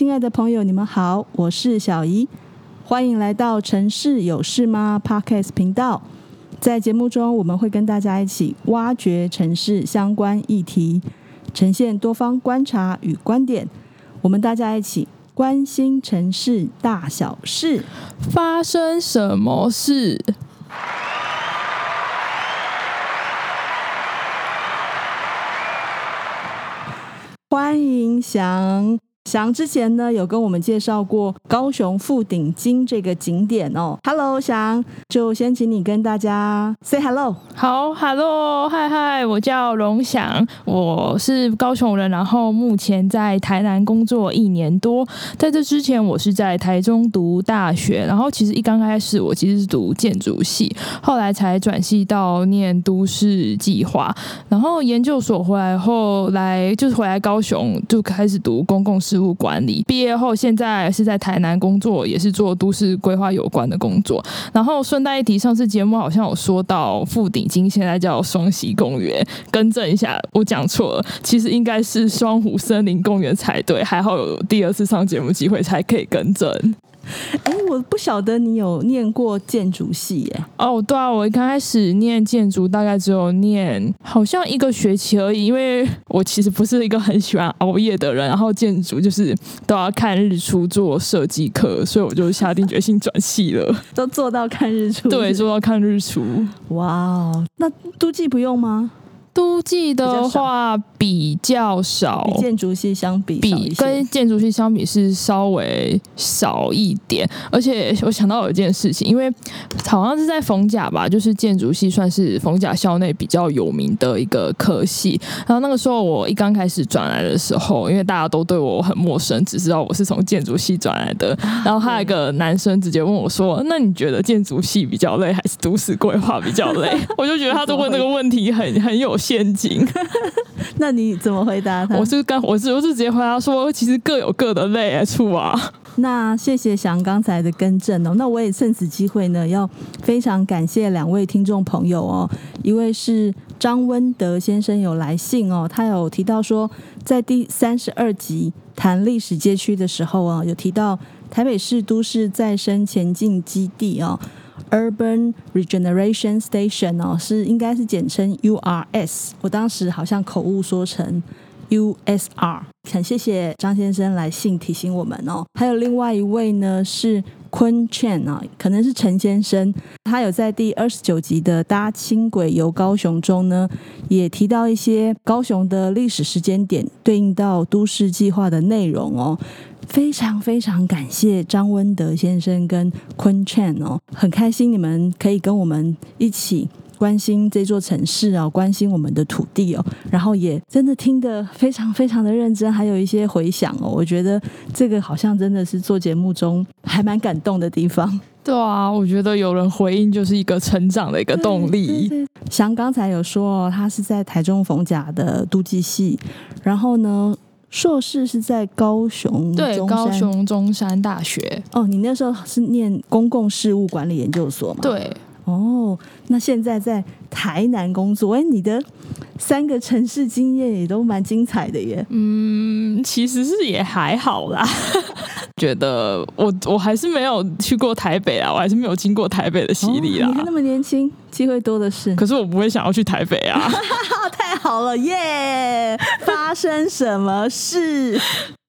亲爱的朋友，你们好，我是小怡，欢迎来到《城市有事吗》Podcast 频道。在节目中，我们会跟大家一起挖掘城市相关议题，呈现多方观察与观点。我们大家一起关心城市大小事，发生什么事？欢迎翔。翔之前呢，有跟我们介绍过高雄富鼎金这个景点哦。Hello，翔，就先请你跟大家 say hello。好，Hello，嗨嗨，我叫荣翔，我是高雄人，然后目前在台南工作一年多。在这之前，我是在台中读大学，然后其实一刚开始我其实是读建筑系，后来才转系到念都市计划，然后研究所回来后来就是回来高雄就开始读公共事务管理，毕业后现在是在台南工作，也是做都市规划有关的工作。然后顺带一提，上次节目好像有说到富鼎金现在叫双溪公园，更正一下，我讲错了，其实应该是双湖森林公园才对。还好有第二次上节目机会才可以更正。哎，我不晓得你有念过建筑系耶？哦，对啊，我一开始念建筑大概只有念好像一个学期而已，因为我其实不是一个很喜欢熬夜的人，然后建筑就是都要看日出做设计课，所以我就下定决心转系了，都做到看日出，对，做到看日出。哇哦，那都记不用吗？都记的话比较少，比建筑系相比，比跟建筑系相比是稍微少一点。而且我想到有一件事情，因为好像是在逢甲吧，就是建筑系算是逢甲校内比较有名的一个科系。然后那个时候我一刚开始转来的时候，因为大家都对我很陌生，只知道我是从建筑系转来的。然后还有一个男生直接问我说：“那你觉得建筑系比较累，还是都市规划比较累？”我就觉得他都问这个问题很很有。陷阱，那你怎么回答他？我是刚，我是我是直接回答说，其实各有各的累处啊。那谢谢翔刚才的更正哦。那我也趁此机会呢，要非常感谢两位听众朋友哦。一位是张温德先生有来信哦，他有提到说，在第三十二集谈历史街区的时候啊，有提到台北市都市再生前进基地哦。Urban Regeneration Station 哦，是应该是简称 URS，我当时好像口误说成 USR，很谢谢张先生来信提醒我们哦。还有另外一位呢是坤 Chen 啊，可能是陈先生，他有在第二十九集的搭轻轨游高雄中呢，也提到一些高雄的历史时间点对应到都市计划的内容哦。非常非常感谢张温德先生跟坤 Chan 哦，很开心你们可以跟我们一起关心这座城市哦，关心我们的土地哦，然后也真的听得非常非常的认真，还有一些回响哦，我觉得这个好像真的是做节目中还蛮感动的地方。对啊，我觉得有人回应就是一个成长的一个动力。像刚才有说他是在台中逢甲的都记系，然后呢，硕士是在高雄，对，高雄中山大学。哦，你那时候是念公共事务管理研究所吗？对。哦，那现在在台南工作，哎，你的三个城市经验也都蛮精彩的耶。嗯，其实是也还好啦。觉得我我还是没有去过台北啊，我还是没有经过台北的洗礼啦。哦，你还那么年轻，机会多的是。可是我不会想要去台北啊。太好了耶！发生什么事？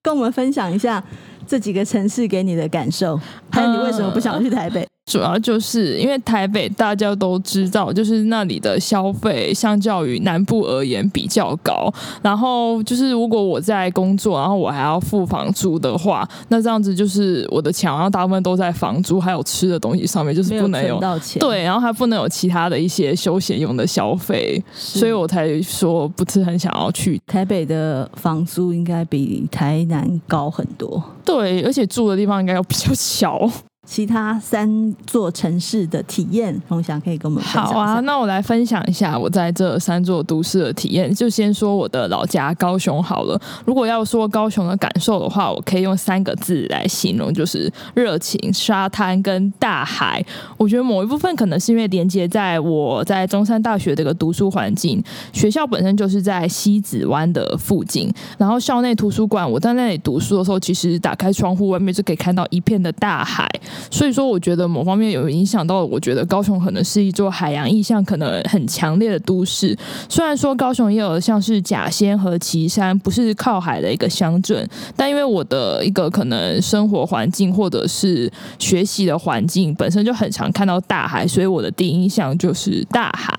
跟我们分享一下这几个城市给你的感受，还有你为什么不想去台北？主要就是因为台北大家都知道，就是那里的消费相较于南部而言比较高。然后就是如果我在工作，然后我还要付房租的话，那这样子就是我的钱，然后大部分都在房租还有吃的东西上面，就是不能有，有到钱。对，然后还不能有其他的一些休闲用的消费，所以我才说不是很想要去。台北的房租应该比台南高很多。对，而且住的地方应该要比较小。其他三座城市的体验，荣祥可以跟我们分享。好啊，那我来分享一下我在这三座都市的体验。就先说我的老家高雄好了。如果要说高雄的感受的话，我可以用三个字来形容，就是热情、沙滩跟大海。我觉得某一部分可能是因为连接在我在中山大学这个读书环境，学校本身就是在西子湾的附近，然后校内图书馆，我在那里读书的时候，其实打开窗户外面就可以看到一片的大海。所以说，我觉得某方面有影响到，我觉得高雄可能是一座海洋意象可能很强烈的都市。虽然说高雄也有像是甲仙和旗山，不是靠海的一个乡镇，但因为我的一个可能生活环境或者是学习的环境本身就很常看到大海，所以我的第一印象就是大海。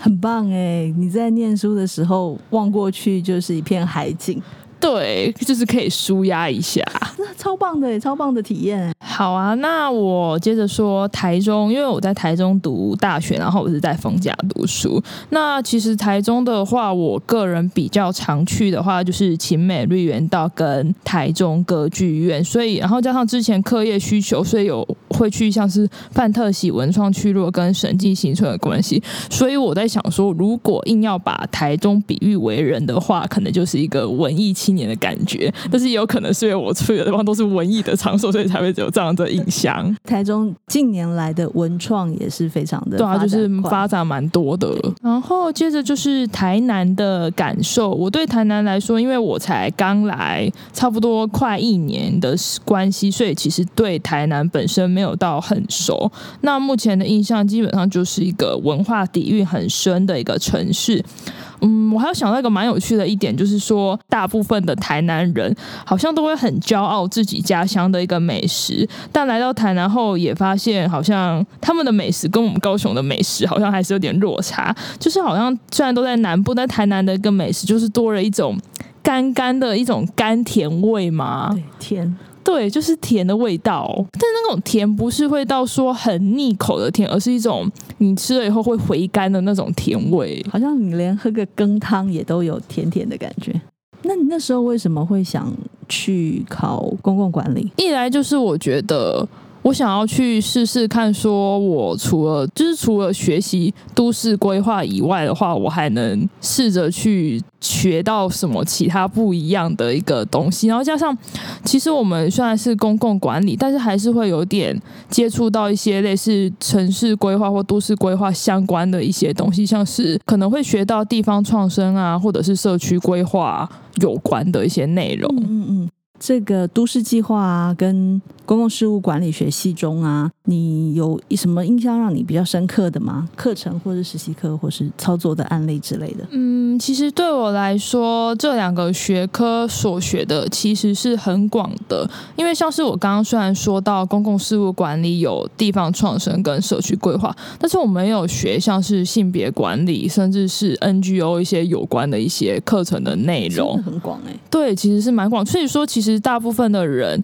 很棒哎！你在念书的时候望过去就是一片海景。对，就是可以舒压一下，超棒的，超棒的体验。好啊，那我接着说台中，因为我在台中读大学，然后我是在逢甲读书。那其实台中的话，我个人比较常去的话，就是勤美绿园道跟台中歌剧院。所以，然后加上之前课业需求，所以有会去像是范特喜文创聚落跟审计新村的关系。所以我在想说，如果硬要把台中比喻为人的话，可能就是一个文艺青年的感觉。但是也有可能是因为我去的地方都是文艺的场所，所以才会有这样的印象。台中近年来的文创也是非常的对啊，就是发展蛮多的。然后接着就是台南的感受。我对台南来说，因为我才刚来，差不多快一年的关系，所以其实对台南本身没有到很熟。那目前的印象基本上就是一个文化底蕴很深的一个城市。嗯，我还有想到一个蛮有趣的一点，就是说，大部分的台南人好像都会很骄傲自己家乡的一个美食，但来到台南后，也发现好像他们的美食跟我们高雄的美食好像还是有点落差。就是好像虽然都在南部，但台南的一个美食就是多了一种甘甘的一种甘甜味嘛，对，甜。对，就是甜的味道，但那种甜不是会到说很腻口的甜，而是一种你吃了以后会回甘的那种甜味，好像你连喝个羹汤也都有甜甜的感觉。那你那时候为什么会想去考公共管理？一来就是我觉得。我想要去试试看，说我除了就是除了学习都市规划以外的话，我还能试着去学到什么其他不一样的一个东西。然后加上，其实我们虽然是公共管理，但是还是会有点接触到一些类似城市规划或都市规划相关的一些东西，像是可能会学到地方创生啊，或者是社区规划有关的一些内容。嗯嗯。这个都市计划啊，跟公共事务管理学系中啊，你有什么印象让你比较深刻的吗？课程或者实习课，或是操作的案例之类的？嗯，其实对我来说，这两个学科所学的其实是很广的，因为像是我刚刚虽然说到公共事务管理有地方创生跟社区规划，但是我没有学像是性别管理，甚至是 NGO 一些有关的一些课程的内容，很广哎。对，其实是蛮广，所以说其实。其实大部分的人。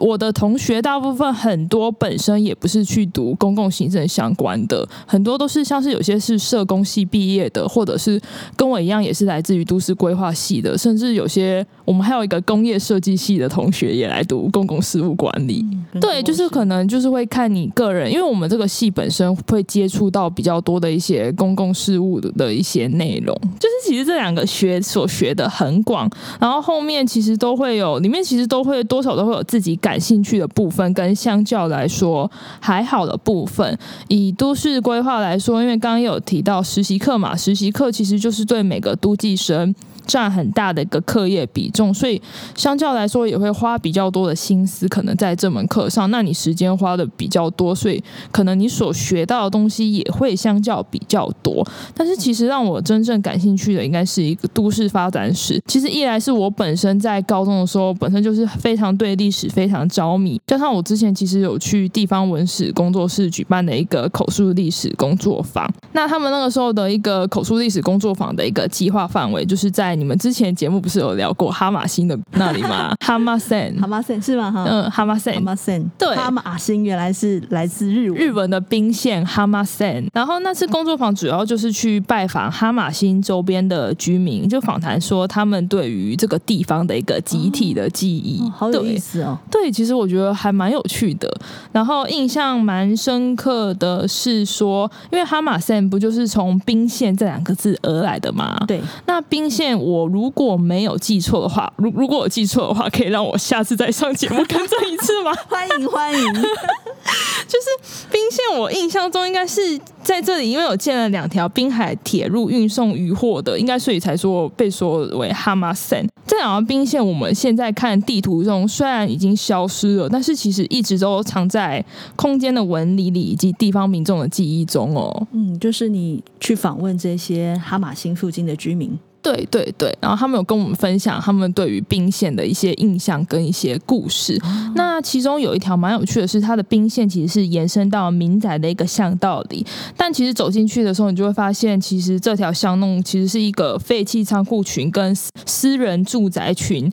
我的同学大部分很多本身也不是去读公共行政相关的，很多都是像是有些是社工系毕业的，或者是跟我一样也是来自于都市规划系的，甚至有些我们还有一个工业设计系的同学也来读公共事务管理。嗯、对，就是可能就是会看你个人，因为我们这个系本身会接触到比较多的一些公共事务的一些内容，就是其实这两个学所学的很广，然后后面其实都会有，里面其实都会多少都会有自己感兴趣的部分跟相较来说还好的部分，以都市规划来说，因为刚刚有提到实习课嘛，实习课其实就是对每个都计生。占很大的一个课业比重，所以相较来说也会花比较多的心思，可能在这门课上。那你时间花的比较多，所以可能你所学到的东西也会相较比较多。但是其实让我真正感兴趣的，应该是一个都市发展史。其实一来是我本身在高中的时候，本身就是非常对历史非常着迷，加上我之前其实有去地方文史工作室举办的一个口述历史工作坊。那他们那个时候的一个口述历史工作坊的一个计划范围，就是在你们之前节目不是有聊过哈马星的那里吗？哈马森，哈马森是吗？哈，嗯，哈马森，哈马森，对，哈马星原来是来自日日文的兵线哈马森。然后那次工作坊主要就是去拜访哈马星周边的居民就访谈说，他们对于这个地方的一个集体的记忆，哦哦、好有意思哦。对，其实我觉得还蛮有趣的。然后印象蛮深刻的是说，因为哈马森不就是从兵线这两个字而来的吗？对。那宾县，我如果没有记错的话，如如果我记错的话，可以让我下次再上节目更正一次吗？欢 迎欢迎。就是冰线，我印象中应该是在这里，因为我建了两条滨海铁路运送渔获的，应该所以才说被说为哈马森。这两条冰线，我们现在看地图中虽然已经消失了，但是其实一直都藏在空间的纹理里以及地方民众的记忆中哦。嗯，就是你去访问这些哈马星附近的居民。对对对，然后他们有跟我们分享他们对于兵线的一些印象跟一些故事。哦、那其中有一条蛮有趣的是，它的兵线其实是延伸到民宅的一个巷道里，但其实走进去的时候，你就会发现，其实这条巷弄其实是一个废弃仓库群跟私人住宅群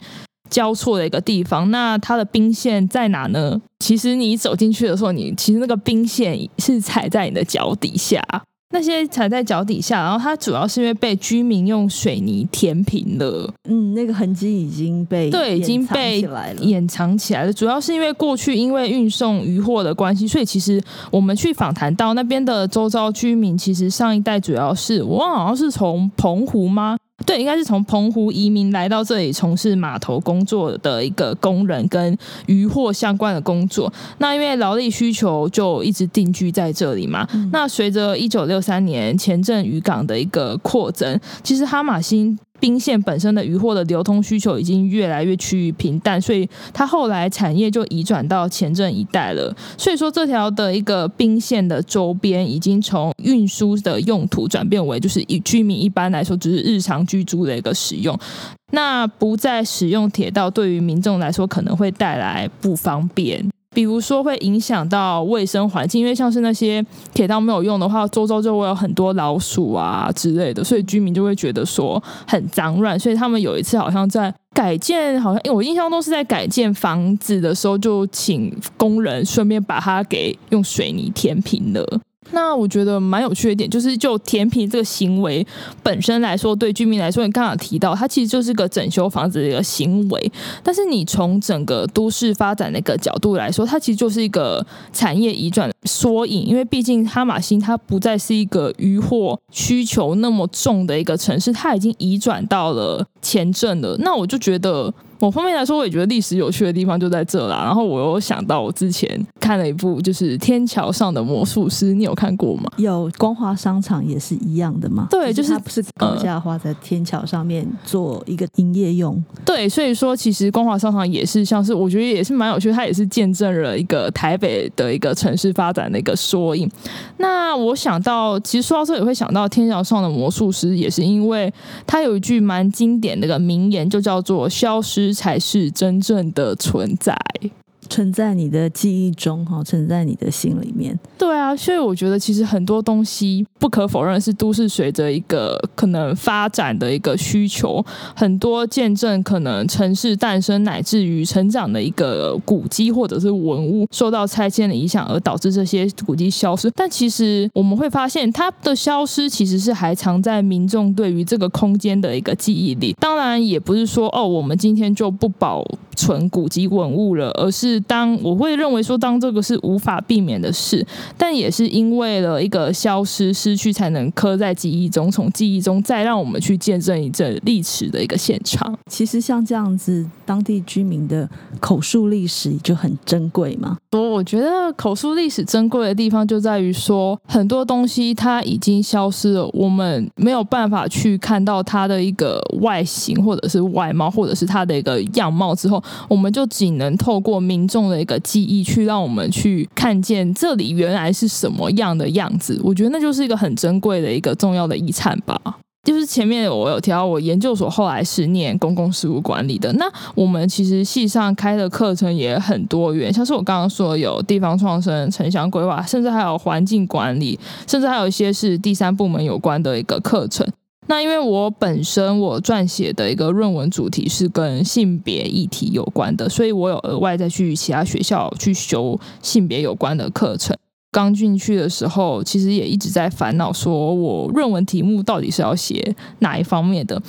交错的一个地方。那它的兵线在哪呢？其实你走进去的时候，你其实那个兵线是踩在你的脚底下。那些踩在脚底下，然后它主要是因为被居民用水泥填平了。嗯，那个痕迹已经被对，已经被掩藏起来了。主要是因为过去因为运送渔获的关系，所以其实我们去访谈到那边的周遭居民，其实上一代主要是我忘了好像是从澎湖吗？对，应该是从澎湖移民来到这里从事码头工作的一个工人，跟渔获相关的工作。那因为劳力需求，就一直定居在这里嘛。嗯、那随着一九六三年前镇渔港的一个扩增，其实哈马星。宾县本身的渔获的流通需求已经越来越趋于平淡，所以它后来产业就移转到前镇一带了。所以说，这条的一个宾县的周边已经从运输的用途转变为就是以居民一般来说只是日常居住的一个使用。那不再使用铁道，对于民众来说可能会带来不方便。比如说会影响到卫生环境，因为像是那些铁道没有用的话，周遭就会有很多老鼠啊之类的，所以居民就会觉得说很脏乱。所以他们有一次好像在改建，好像因为我印象中是在改建房子的时候，就请工人顺便把它给用水泥填平了。那我觉得蛮有趣的一点，就是就填平这个行为本身来说，对居民来说，你刚刚提到，它其实就是个整修房子的一个行为。但是你从整个都市发展的一个角度来说，它其实就是一个产业移转的缩影。因为毕竟哈马星它不再是一个渔获需求那么重的一个城市，它已经移转到了前镇了。那我就觉得。某方面来说，我也觉得历史有趣的地方就在这啦。然后我又想到我之前看了一部，就是《天桥上的魔术师》，你有看过吗？有，光华商场也是一样的吗？对，就是它不是高价花在天桥上面做一个营业用。对，所以说其实光华商场也是像是，我觉得也是蛮有趣，它也是见证了一个台北的一个城市发展的一个缩影。那我想到，其实说到这也会想到《天桥上的魔术师》，也是因为它有一句蛮经典的一个名言，就叫做“消失”这才是真正的存在。存在你的记忆中，哈，存在你的心里面。对啊，所以我觉得其实很多东西不可否认是都市随着一个可能发展的一个需求，很多见证可能城市诞生乃至于成长的一个古迹或者是文物受到拆迁的影响，而导致这些古迹消失。但其实我们会发现，它的消失其实是还藏在民众对于这个空间的一个记忆里。当然，也不是说哦，我们今天就不保存古迹文物了，而是。当我会认为说，当这个是无法避免的事，但也是因为了一个消失、失去，才能刻在记忆中，从记忆中再让我们去见证一阵历史的一个现场。其实像这样子，当地居民的口述历史就很珍贵嘛。我 我觉得口述历史珍贵的地方就在于说，很多东西它已经消失了，我们没有办法去看到它的一个外形，或者是外貌，或者是它的一个样貌之后，我们就仅能透过民。重的一个记忆，去让我们去看见这里原来是什么样的样子。我觉得那就是一个很珍贵的一个重要的遗产吧。就是前面我有提到，我研究所后来是念公共事务管理的。那我们其实系上开的课程也很多元，像是我刚刚说有地方创生、城乡规划，甚至还有环境管理，甚至还有一些是第三部门有关的一个课程。那因为我本身我撰写的一个论文主题是跟性别议题有关的，所以我有额外再去其他学校去修性别有关的课程。刚进去的时候，其实也一直在烦恼，说我论文题目到底是要写哪一方面的。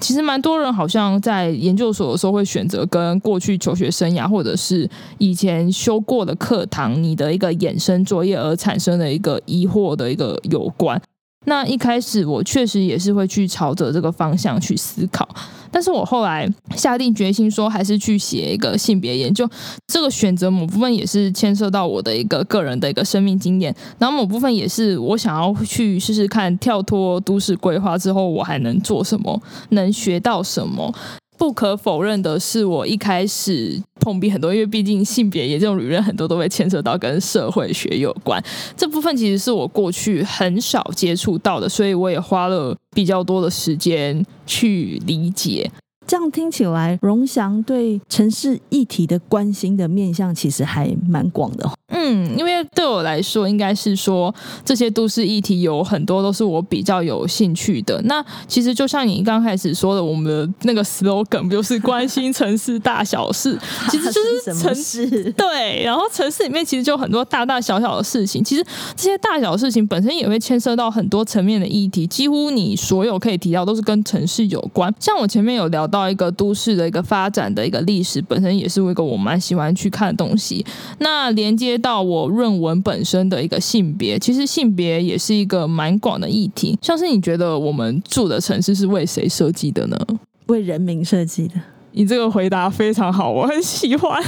其实蛮多人好像在研究所的时候会选择跟过去求学生涯，或者是以前修过的课堂，你的一个衍生作业而产生的一个疑惑的一个有关。那一开始我确实也是会去朝着这个方向去思考，但是我后来下定决心说，还是去写一个性别研究。这个选择某部分也是牵涉到我的一个个人的一个生命经验，然后某部分也是我想要去试试看，跳脱都市规划之后，我还能做什么，能学到什么。不可否认的是，我一开始碰壁很多，因为毕竟性别也这种理论很多都会牵扯到跟社会学有关，这部分其实是我过去很少接触到的，所以我也花了比较多的时间去理解。这样听起来，荣祥对城市议题的关心的面向其实还蛮广的。嗯，因为对我来说，应该是说这些都市议题有很多都是我比较有兴趣的。那其实就像你刚开始说的，我们的那个 slogan 不就是关心城市大小事？其实就是城市对，然后城市里面其实就很多大大小小的事情。其实这些大小的事情本身也会牵涉到很多层面的议题，几乎你所有可以提到都是跟城市有关。像我前面有聊到。到一个都市的一个发展的一个历史，本身也是一个我蛮喜欢去看的东西。那连接到我论文本身的一个性别，其实性别也是一个蛮广的议题。像是你觉得我们住的城市是为谁设计的呢？为人民设计的。你这个回答非常好，我很喜欢。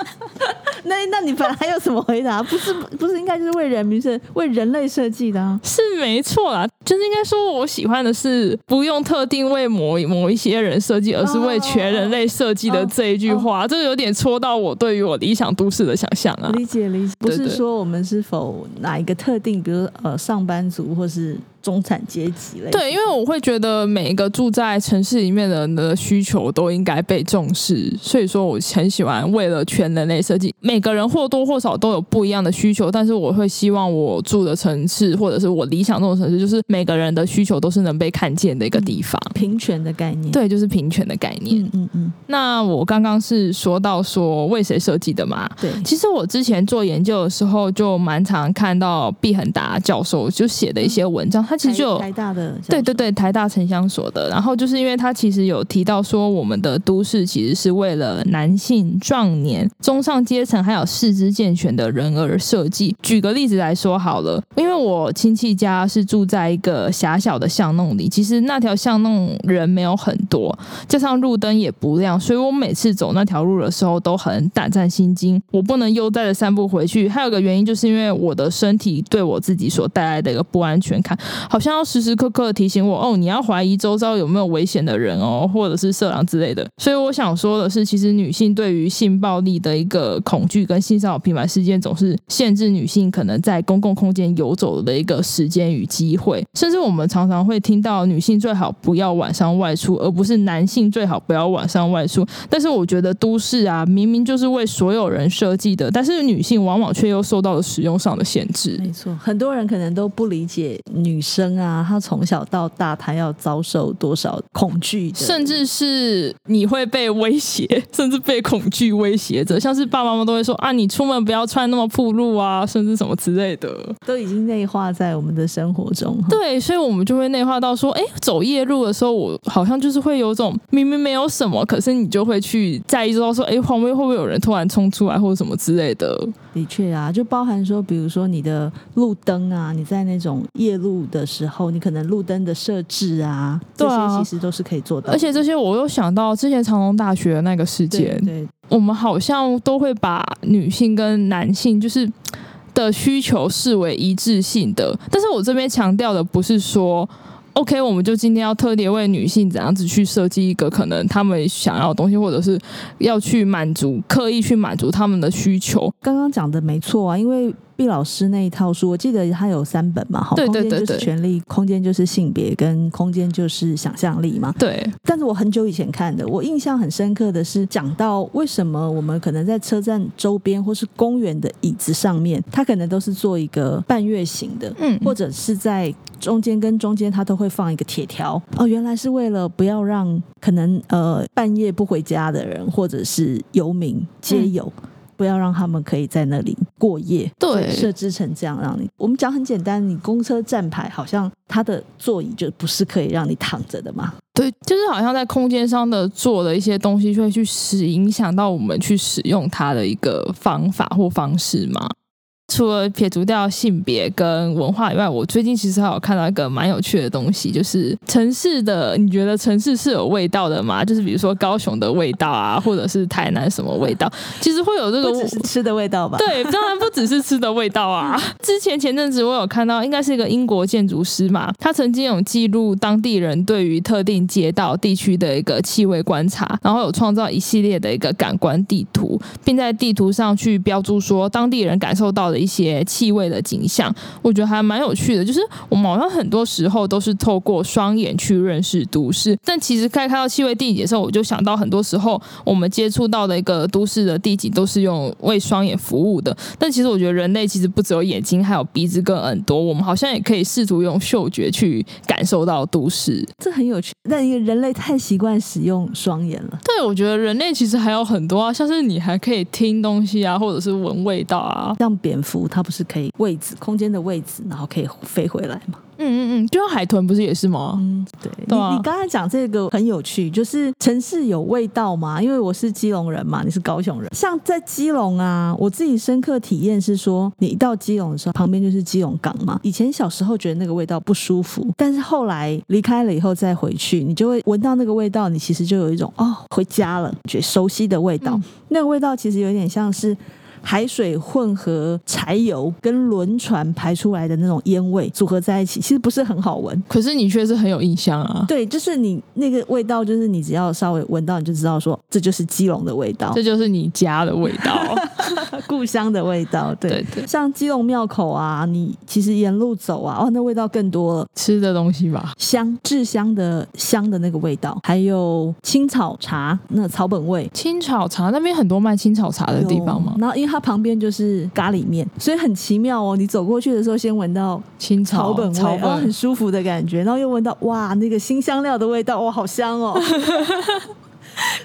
那那你本来还有什么回答？不是不是应该就是为人民设为人类设计的啊？是没错啦，就是应该说我喜欢的是不用特定为某某一些人设计，而是为全人类设计的这一句话，oh, oh, oh. 这个有点戳到我对于我理想都市的想象啊。理解理解，不是说我们是否哪一个特定，比如呃上班族或是。中产阶级类，对，因为我会觉得每一个住在城市里面的人的需求都应该被重视，所以说我很喜欢为了全人类设计。每个人或多或少都有不一样的需求，但是我会希望我住的城市或者是我理想中的城市，就是每个人的需求都是能被看见的一个地方。嗯、平权的概念，对，就是平权的概念。嗯嗯嗯。那我刚刚是说到说为谁设计的嘛？对，其实我之前做研究的时候就蛮常看到毕恒达教授就写的一些文章，他、嗯。其实就台大的对对对，台大城乡所的，然后就是因为他其实有提到说，我们的都市其实是为了男性、壮年、中上阶层还有四肢健全的人而设计。举个例子来说好了，因为我亲戚家是住在一个狭小的巷弄里，其实那条巷弄人没有很多，加上路灯也不亮，所以我每次走那条路的时候都很胆战心惊，我不能悠哉的散步回去。还有个原因就是因为我的身体对我自己所带来的一个不安全感，好像要。时时刻刻提醒我哦，你要怀疑周遭有没有危险的人哦，或者是色狼之类的。所以我想说的是，其实女性对于性暴力的一个恐惧跟性骚扰频繁事件，总是限制女性可能在公共空间游走的一个时间与机会。甚至我们常常会听到女性最好不要晚上外出，而不是男性最好不要晚上外出。但是我觉得都市啊，明明就是为所有人设计的，但是女性往往却又受到了使用上的限制。没错，很多人可能都不理解女生啊。她从小到大，她要遭受多少恐惧，甚至是你会被威胁，甚至被恐惧威胁着。像是爸爸妈妈都会说啊，你出门不要穿那么暴露啊，甚至什么之类的，都已经内化在我们的生活中。对，所以我们就会内化到说，哎，走夜路的时候，我好像就是会有种明明没有什么，可是你就会去在意到说，哎，旁边会不会有人突然冲出来，或者什么之类的。的确啊，就包含说，比如说你的路灯啊，你在那种夜路的时候，你可能路灯的设置啊，这些其实都是可以做到。而且这些我又想到之前长隆大学的那个事件，对，对，我们好像都会把女性跟男性就是的需求视为一致性的，但是我这边强调的不是说。OK，我们就今天要特别为女性怎样子去设计一个可能他们想要的东西，或者是要去满足、刻意去满足他们的需求。刚刚讲的没错啊，因为。毕老师那一套书，我记得他有三本嘛，好，空间就是权力，空间就是性别，跟空间就是想象力嘛。对。但是我很久以前看的，我印象很深刻的是讲到为什么我们可能在车站周边或是公园的椅子上面，它可能都是做一个半月形的，嗯，或者是在中间跟中间，它都会放一个铁条。哦，原来是为了不要让可能呃半夜不回家的人或者是游民皆有。嗯不要让他们可以在那里过夜。对，设置成这样让你。我们讲很简单，你公车站牌好像它的座椅就不是可以让你躺着的嘛？对，就是好像在空间上的做的一些东西，就会去使影响到我们去使用它的一个方法或方式嘛。除了撇除掉性别跟文化以外，我最近其实还有看到一个蛮有趣的东西，就是城市的，你觉得城市是有味道的吗？就是比如说高雄的味道啊，或者是台南什么味道，其实会有这个不只是吃的味道吧？对，当然不只是吃的味道啊。之前前阵子我有看到，应该是一个英国建筑师嘛，他曾经有记录当地人对于特定街道地区的一个气味观察，然后有创造一系列的一个感官地图，并在地图上去标注说当地人感受到的。一些气味的景象，我觉得还蛮有趣的。就是我们好像很多时候都是透过双眼去认识都市，但其实开看到气味地景的时候，我就想到很多时候我们接触到的一个都市的地景都是用为双眼服务的。但其实我觉得人类其实不只有眼睛，还有鼻子跟耳朵，我们好像也可以试图用嗅觉去感受到都市。这很有趣。但因为人类太习惯使用双眼了。对，我觉得人类其实还有很多啊，像是你还可以听东西啊，或者是闻味道啊，像蝙蝠。它不是可以位置空间的位置，然后可以飞回来吗？嗯嗯嗯，就像海豚不是也是吗？嗯，对。对啊，你你刚才讲这个很有趣，就是城市有味道吗？因为我是基隆人嘛，你是高雄人。像在基隆啊，我自己深刻体验是说，你一到基隆的时候，旁边就是基隆港嘛。以前小时候觉得那个味道不舒服，但是后来离开了以后再回去，你就会闻到那个味道，你其实就有一种哦，回家了，觉得熟悉的味道。嗯。那个味道其实有点像是。海水混合柴油跟轮船排出来的那种烟味组合在一起，其实不是很好闻。可是你却是很有印象啊。对，就是你那个味道，就是你只要稍微闻到，你就知道说这就是基隆的味道，这就是你家的味道，故乡的味道。对对对，像基隆庙口啊，你其实沿路走啊，哦，那味道更多了。吃的东西吧，香，制香的香的那个味道，还有青草茶，那草本味。青草茶那边很多卖青草茶的地方吗？然后因为它。它旁边就是咖喱面，所以很奇妙哦。你走过去的时候，先闻到青草本味，很舒服的感觉，然后又闻到哇，那个新香料的味道，哇，好香哦。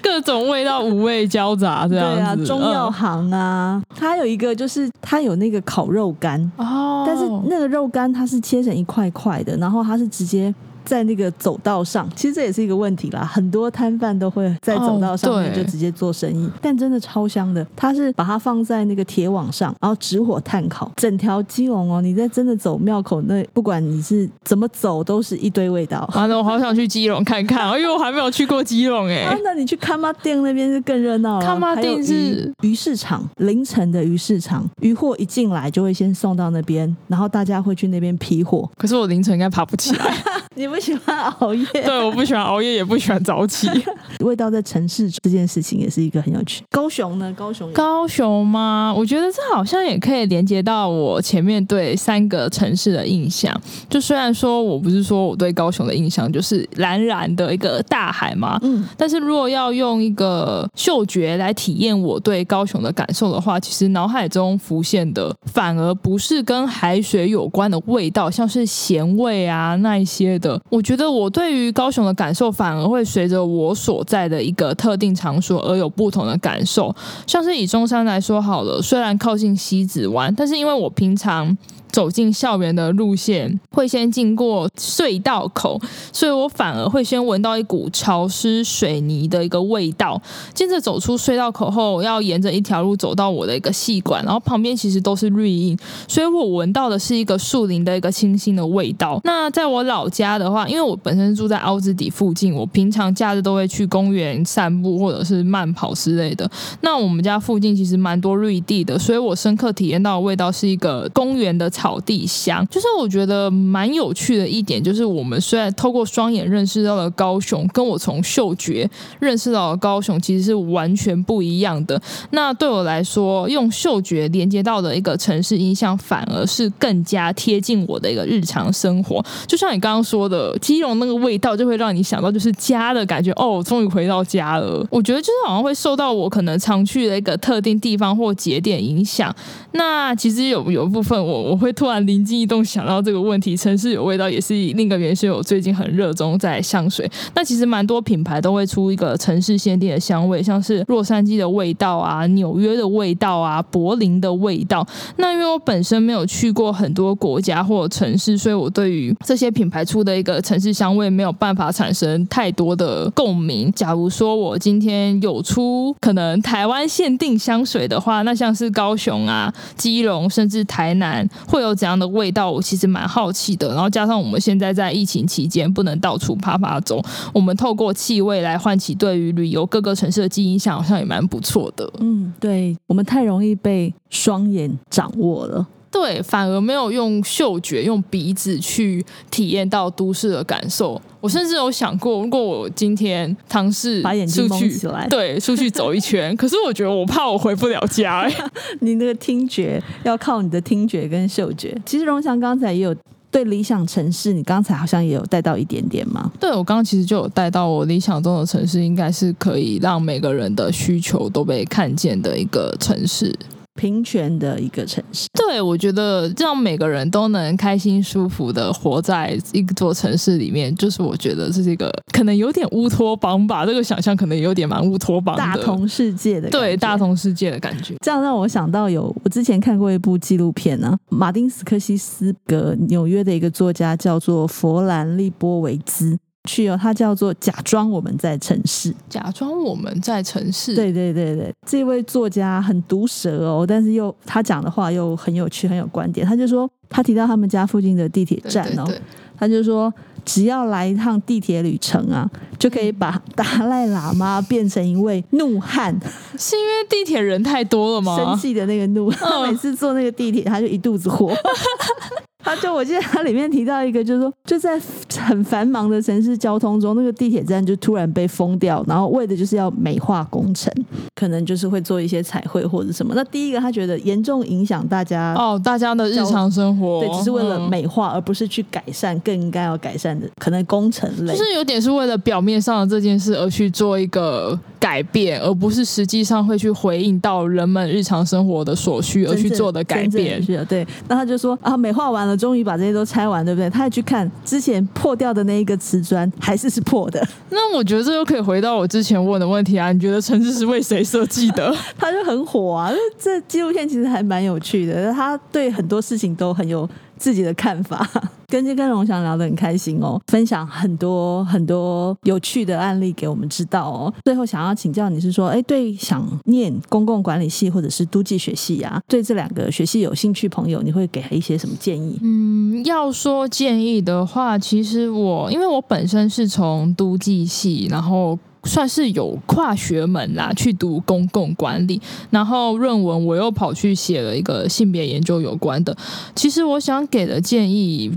各种味道五味交杂，这样子。对啊，中药行啊，它有一个就是它有那个烤肉干哦，但是那个肉干它是切成一块块的，然后它是直接。在那个走道上，其实这也是一个问题啦。很多摊贩都会在走道上面就直接做生意，哦、但真的超香的。它是把它放在那个铁网上，然后直火炭烤，整条基隆哦。你在真的走庙口那，不管你是怎么走，都是一堆味道。完 了，我好想去基隆看看，因为我还没有去过基隆哎、啊。那你去看妈店那边就更热闹了。崁仔顶是鱼市场，凌晨的鱼市场，鱼货一进来就会先送到那边，然后大家会去那边批货。可是我凌晨应该爬不起来。你不喜欢熬夜？对，我不喜欢熬夜，也不喜欢早起。味道在城市这件事情也是一个很有趣。高雄呢？高雄？高雄吗？我觉得这好像也可以连接到我前面对三个城市的印象。就虽然说我不是说我对高雄的印象就是蓝蓝的一个大海嘛，嗯，但是如果要用一个嗅觉来体验我对高雄的感受的话，其实脑海中浮现的反而不是跟海水有关的味道，像是咸味啊那一些。的，我觉得我对于高雄的感受反而会随着我所在的一个特定场所而有不同的感受。像是以中山来说好了，虽然靠近西子湾，但是因为我平常。走进校园的路线会先经过隧道口，所以我反而会先闻到一股潮湿水泥的一个味道。接着走出隧道口后，要沿着一条路走到我的一个细管，然后旁边其实都是绿荫，所以我闻到的是一个树林的一个清新的味道。那在我老家的话，因为我本身住在凹子底附近，我平常假日都会去公园散步或者是慢跑之类的。那我们家附近其实蛮多绿地的，所以我深刻体验到的味道是一个公园的。草地香，就是我觉得蛮有趣的一点，就是我们虽然透过双眼认识到了高雄，跟我从嗅觉认识到了高雄，其实是完全不一样的。那对我来说，用嗅觉连接到的一个城市印象，反而是更加贴近我的一个日常生活。就像你刚刚说的，基隆那个味道，就会让你想到就是家的感觉。哦，终于回到家了。我觉得就是好像会受到我可能常去的一个特定地方或节点影响。那其实有有一部分我我会。突然灵机一动想到这个问题。城市有味道也是另一个原因，我最近很热衷在香水。那其实蛮多品牌都会出一个城市限定的香味，像是洛杉矶的味道啊、纽约的味道啊、柏林的味道。那因为我本身没有去过很多国家或城市，所以我对于这些品牌出的一个城市香味没有办法产生太多的共鸣。假如说我今天有出可能台湾限定香水的话，那像是高雄啊、基隆甚至台南会有怎样的味道，我其实蛮好奇的。然后加上我们现在在疫情期间不能到处趴趴走，我们透过气味来唤起对于旅游各个城市的记忆印象，好像也蛮不错的。嗯，对，我们太容易被双眼掌握了。对，反而没有用嗅觉、用鼻子去体验到都市的感受。我甚至有想过，如果我今天尝试把眼睛蒙起来，对，出去走一圈，可是我觉得我怕我回不了家。你那个听觉要靠你的听觉跟嗅觉。其实荣翔刚才也有对理想城市，你刚才好像也有带到一点点吗？对，我刚刚其实就有带到，我理想中的城市应该是可以让每个人的需求都被看见的一个城市。平权的一个城市，对，我觉得让每个人都能开心舒服的活在一座城市里面，就是我觉得这是一个可能有点乌托邦吧。这个想象可能有点蛮乌托邦的，大同世界的，对，大同世界的感觉。这样让我想到有我之前看过一部纪录片呢、啊，马丁斯科西斯格纽约的一个作家叫做弗兰利波维兹。去哦，它叫做假装我们在城市，假装我们在城市。对对对对，这位作家很毒舌哦，但是又他讲的话又很有趣，很有观点。他就说，他提到他们家附近的地铁站哦，对对对，他就说，只要来一趟地铁旅程啊，就可以把达赖喇嘛变成一位怒汉。是因为地铁人太多了吗？生气的那个怒，他每次坐那个地铁，他就一肚子火。他就我记得他里面提到一个，就是说就在很繁忙的城市交通中，那个地铁站就突然被封掉，然后为的就是要美化工程，可能就是会做一些彩绘或者什么。那第一个他觉得严重影响大家哦，大家的日常生活，对，只是为了美化，而不是去改善更应该要改善的可能工程类，就是有点是为了表面上的这件事而去做一个改变，而不是实际上会去回应到人们日常生活的所需而去做的改变。是的，对。那他就说啊，美化完了。终于把这些都拆完，对不对？他还去看之前破掉的那一个瓷砖，还是是破的。那我觉得这又可以回到我之前问的问题啊，你觉得城市是为谁设计的？他就很火啊！这纪录片其实还蛮有趣的，他对很多事情都很有。自己的看法，跟这跟龙翔聊得很开心哦，分享很多很多有趣的案例给我们知道哦。最后想要请教你是说，哎，对想念公共管理系或者是都计学系啊，对这两个学系有兴趣朋友，你会给他一些什么建议？嗯，要说建议的话，其实我因为我本身是从都计系，然后。算是有跨学门啦，去读公共管理，然后论文我又跑去写了一个性别研究有关的。其实我想给的建议，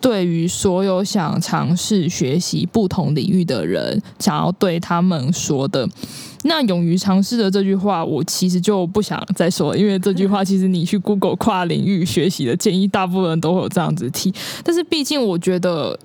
对于所有想尝试学习不同领域的人，想要对他们说的，那勇于尝试的这句话，我其实就不想再说，因为这句话其实你去 Google 跨领域学习的建议，大部分人都会有这样子提。但是毕竟我觉得。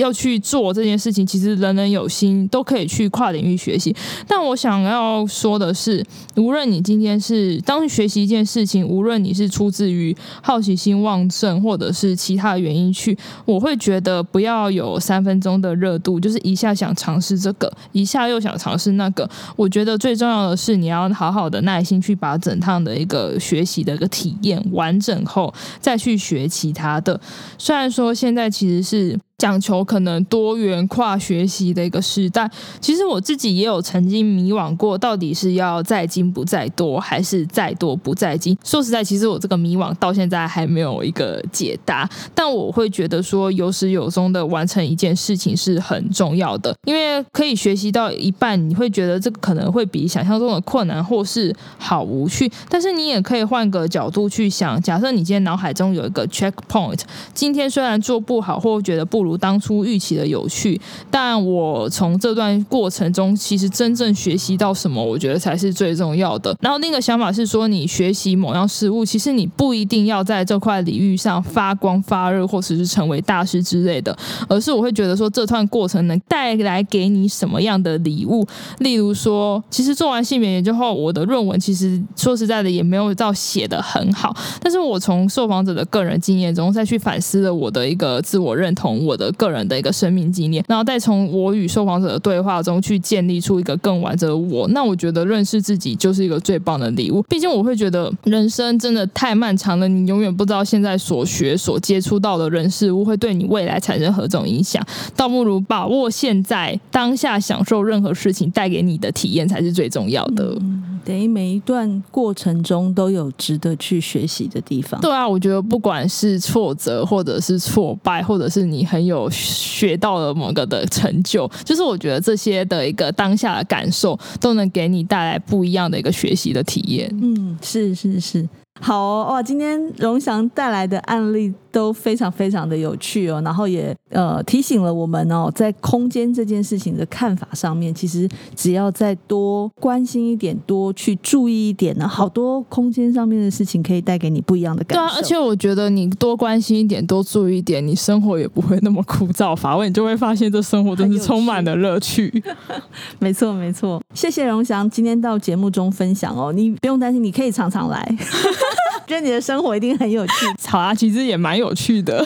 要去做这件事情，其实人人有心都可以去跨领域学习。但我想要说的是，无论你今天是当学习一件事情，无论你是出自于好奇心旺盛，或者是其他原因去，我会觉得不要有三分钟的热度，就是一下想尝试这个，一下又想尝试那个。我觉得最重要的是，你要好好的耐心去把整趟的一个学习的一个体验完整后，再去学其他的。虽然说现在其实是。讲求可能多元跨学习的一个时代，其实我自己也有曾经迷惘过，到底是要在精不在多，还是在多不在精？说实在，其实我这个迷惘到现在还没有一个解答。但我会觉得说，有始有终的完成一件事情是很重要的，因为可以学习到一半，你会觉得这个可能会比想象中的困难，或是好无趣。但是你也可以换个角度去想，假设你今天脑海中有一个 checkpoint，今天虽然做不好，或觉得不如。如当初预期的有趣。但我从这段过程中，其实真正学习到什么，我觉得才是最重要的。然后另一个想法是说，你学习某样事物，其实你不一定要在这块领域上发光发热，或者是成为大师之类的，而是我会觉得说，这段过程能带来给你什么样的礼物。例如说，其实做完性别研究后，我的论文其实说实在的也没有到写得很好，但是我从受访者的个人经验中再去反思了我的一个自我认同，我的个人的一个生命经验，然后再从我与受访者的对话中去建立出一个更完整的我。那我觉得认识自己就是一个最棒的礼物。毕竟我会觉得人生真的太漫长了，你永远不知道现在所学所接触到的人事物会对你未来产生何种影响，倒不如把握现在当下，享受任何事情带给你的体验才是最重要的。嗯，等于每一段过程中都有值得去学习的地方。对啊，我觉得不管是挫折，或者是挫败，或者是你很有学到了某个的成就，就是我觉得这些的一个当下的感受，都能给你带来不一样的一个学习的体验。嗯，是是是。好哦，哇，今天荣祥带来的案例都非常非常的有趣哦，然后也呃提醒了我们哦，在空间这件事情的看法上面，其实只要再多关心一点，多去注意一点呢，好多空间上面的事情可以带给你不一样的感受。对啊，而且我觉得你多关心一点，多注意一点，你生活也不会那么枯燥乏味，你就会发现这生活真是充满了乐趣。没错没错，谢谢荣祥今天到节目中分享哦，你不用担心，你可以常常来。觉得你的生活一定很有趣，好啊，其实也蛮有趣的。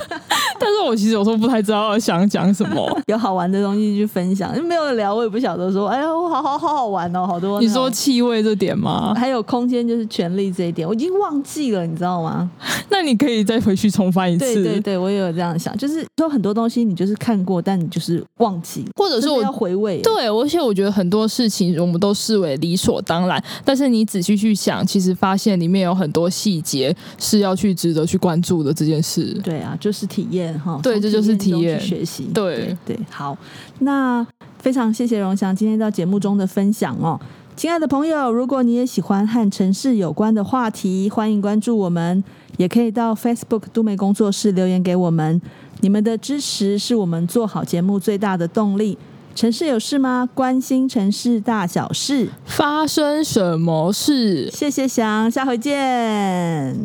但是我其实有时候不太知道想讲什么，有好玩的东西去分享，没有聊我也不晓得说，哎呀，我好好好好玩哦，好多。你说气味这点吗？还有空间就是权力这一点，我已经忘记了，你知道吗？那你可以再回去重翻一次。对对对，我也有这样想，就是说很多东西你就是看过，但你就是忘记，或者是我要回味。对，而且我觉得很多事情我们都视为理所当然，但是你仔细去想，其实发现里面有很多细节是要去值得去关注的这件事。对啊，就是体验哈。对，这就是体验学习。对对对，好，那非常谢谢荣祥今天到节目中的分享哦。亲爱的朋友，如果你也喜欢和城市有关的话题，欢迎关注我们，也可以到 Facebook 都美工作室留言给我们。你们的支持是我们做好节目最大的动力。城市有事吗？关心城市大小事，发生什么事？谢谢翔，下回见。